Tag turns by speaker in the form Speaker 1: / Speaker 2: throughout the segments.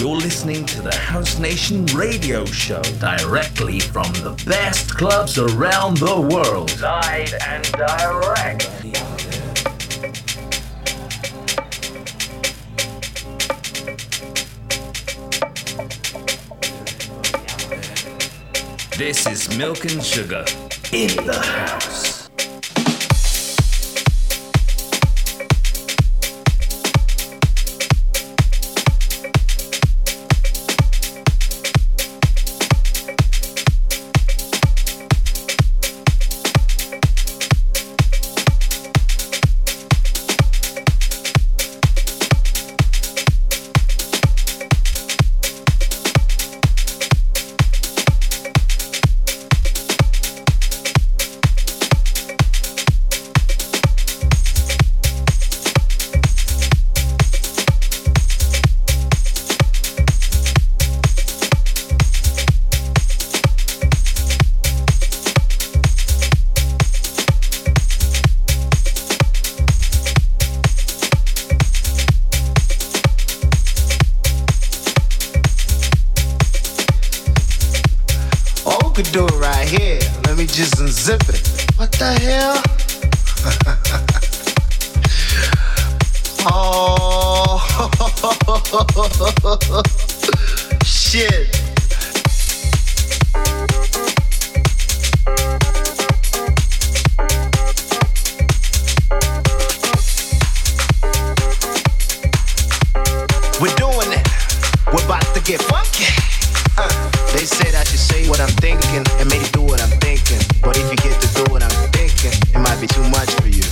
Speaker 1: You're listening to the House Nation radio show directly from the best clubs around the world. Live and direct. This is Milk and Sugar in the house.
Speaker 2: get funky. Uh, they said I should say what I'm thinking and maybe do what I'm thinking. But if you get to do what I'm thinking, it might be too much for you.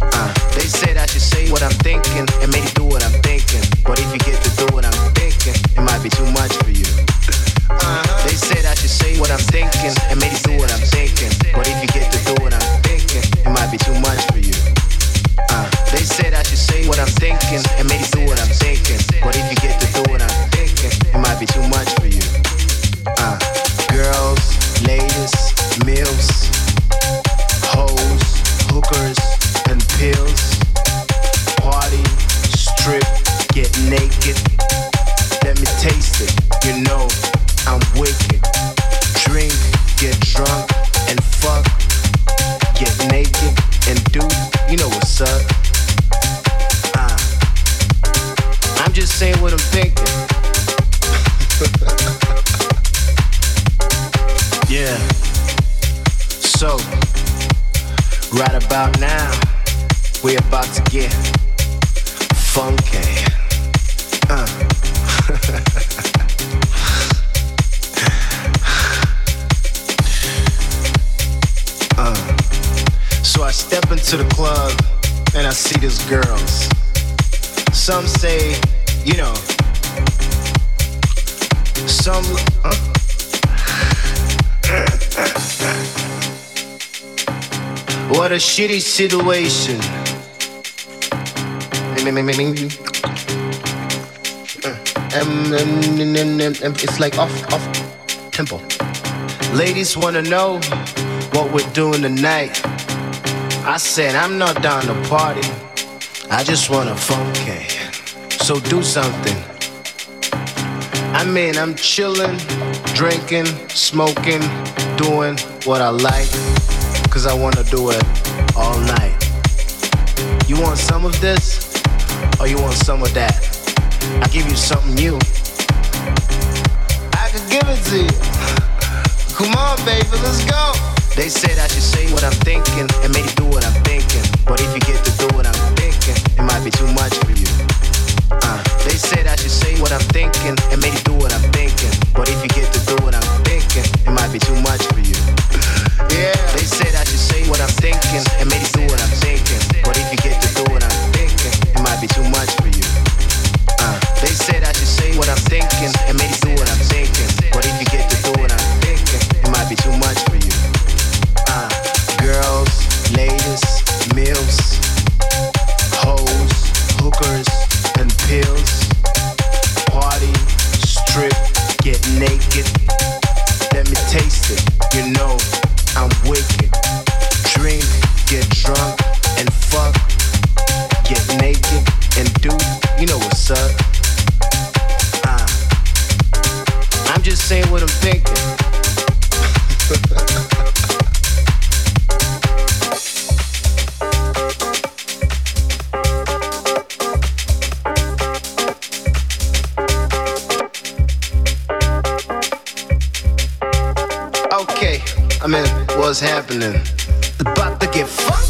Speaker 2: Uh, they said I should say what I'm thinking and maybe do what I'm thinking. But if you get to do what I'm thinking, it might be too much for you. Uh. They said I should say what I'm thinking and maybe do what I'm thinking. But if you get to do what I'm thinking, it might be too much for you. Uh, they said I should say what I'm thinking and make you about now? We're about to get funky. Uh. uh. So I step into the club and I see these girls. Some say, you know, some. Uh, shitty situation. It's like off, off tempo. Ladies wanna know what we're doing tonight. I said I'm not down to party. I just wanna funky. So do something. I mean, I'm chilling, drinking, smoking, doing what I like. Cause I wanna do it all night. You want some of this, or you want some of that? I give you something new. I could give it to you. Come on, baby, let's go. They said I should say what I'm thinking and maybe do what I'm thinking. But if you get to do what I'm thinking, it might be too much for you. Uh, they said I should say what I'm thinking and maybe do what I'm thinking. But if you get to do what I'm thinking, it might be too much for you. Yeah, they said I should say what I'm thinking and maybe do what I'm thinking. But if you get to do what I'm thinking, it might be too much for you. Uh, they said I should say what I'm thinking and maybe do what I'm thinking. But if you get to do what I'm thinking, it might be too much for you. Uh, girls, ladies, mills, hoes, hookers, pills. Party, strip, get naked. Let me taste it, you know. I'm wicked. Drink, get drunk, and fuck. Get naked and do, you know what's up. Uh, I'm just saying what I'm thinking. I mean, what's happening? About to get funky.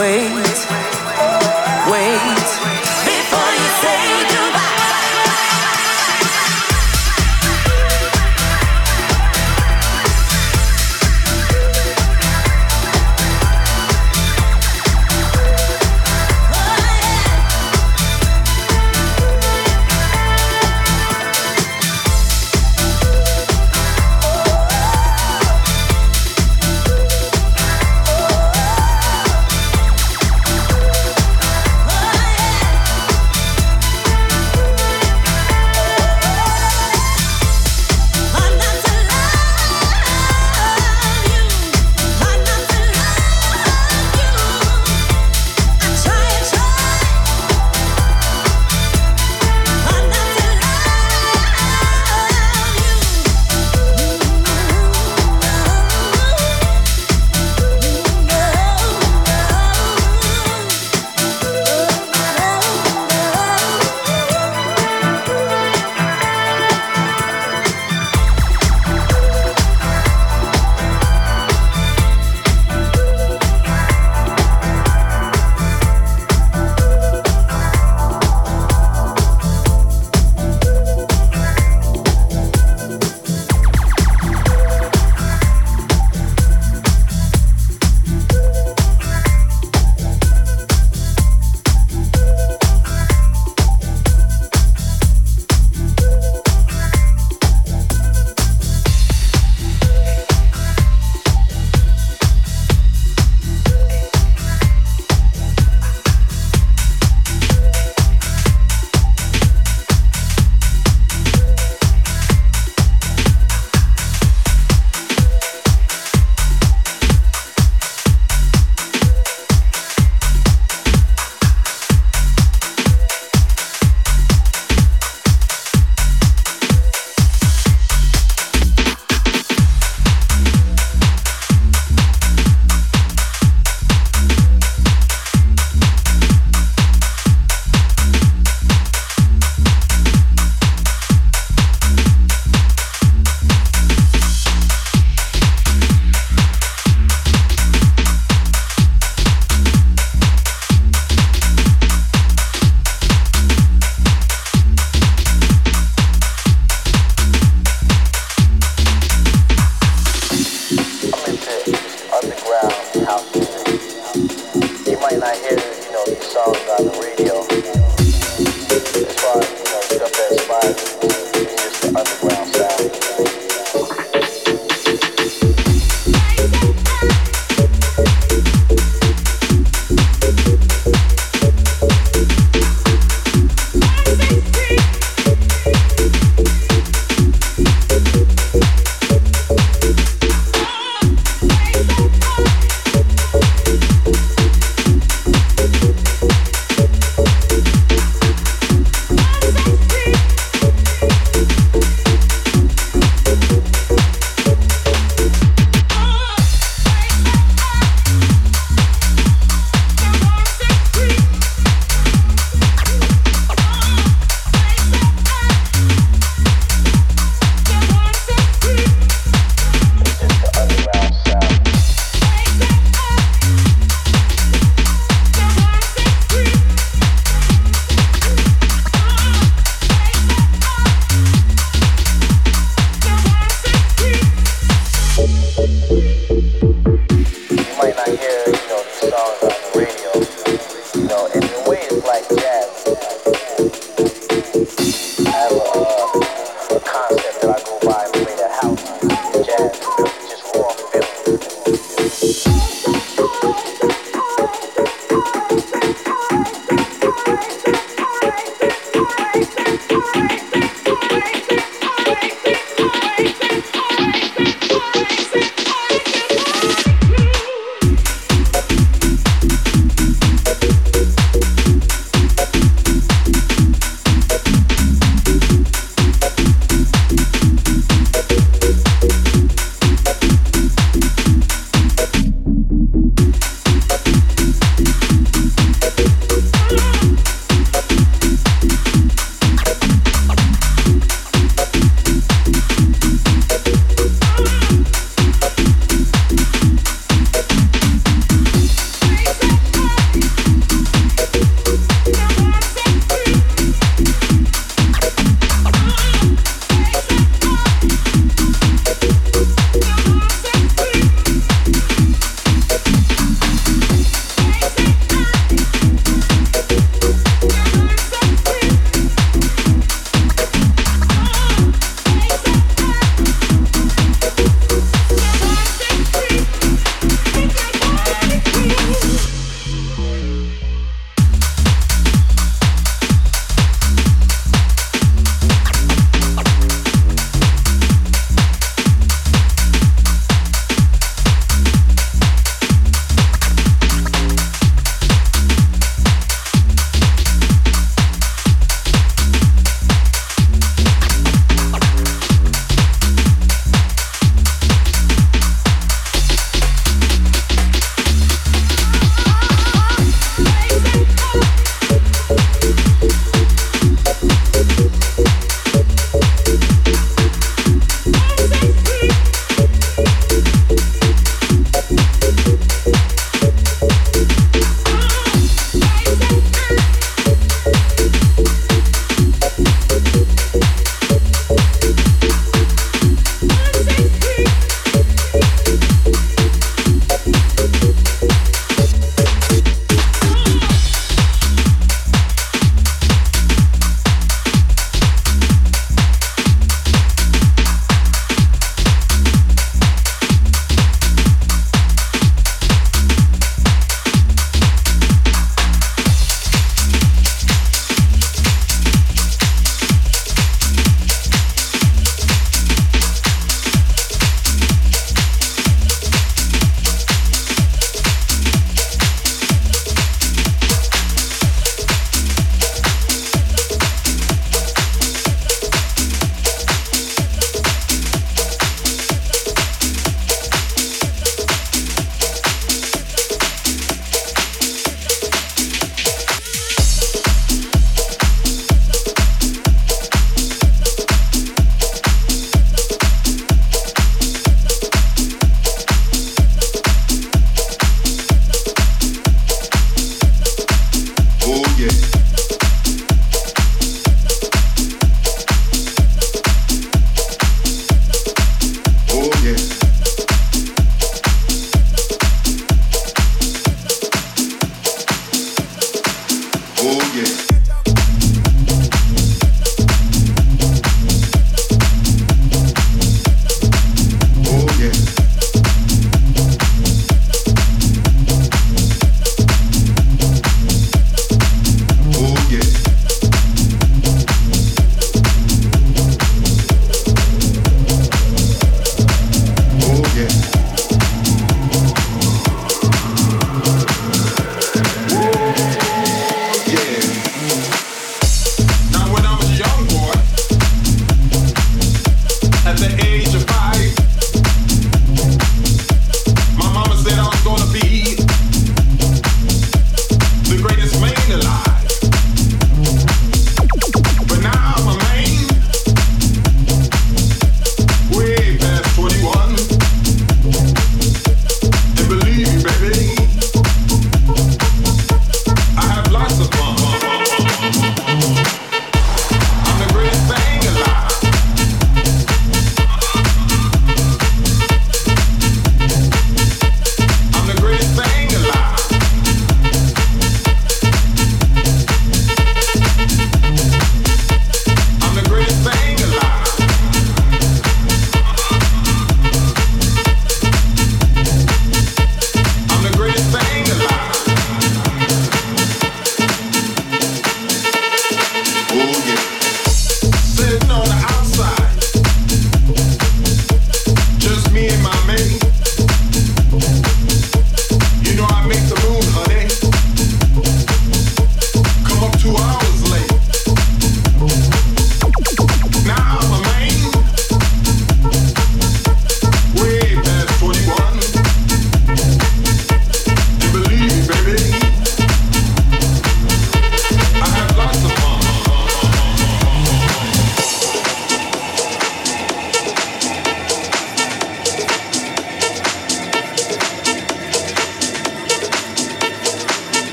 Speaker 3: away.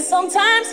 Speaker 4: Sometimes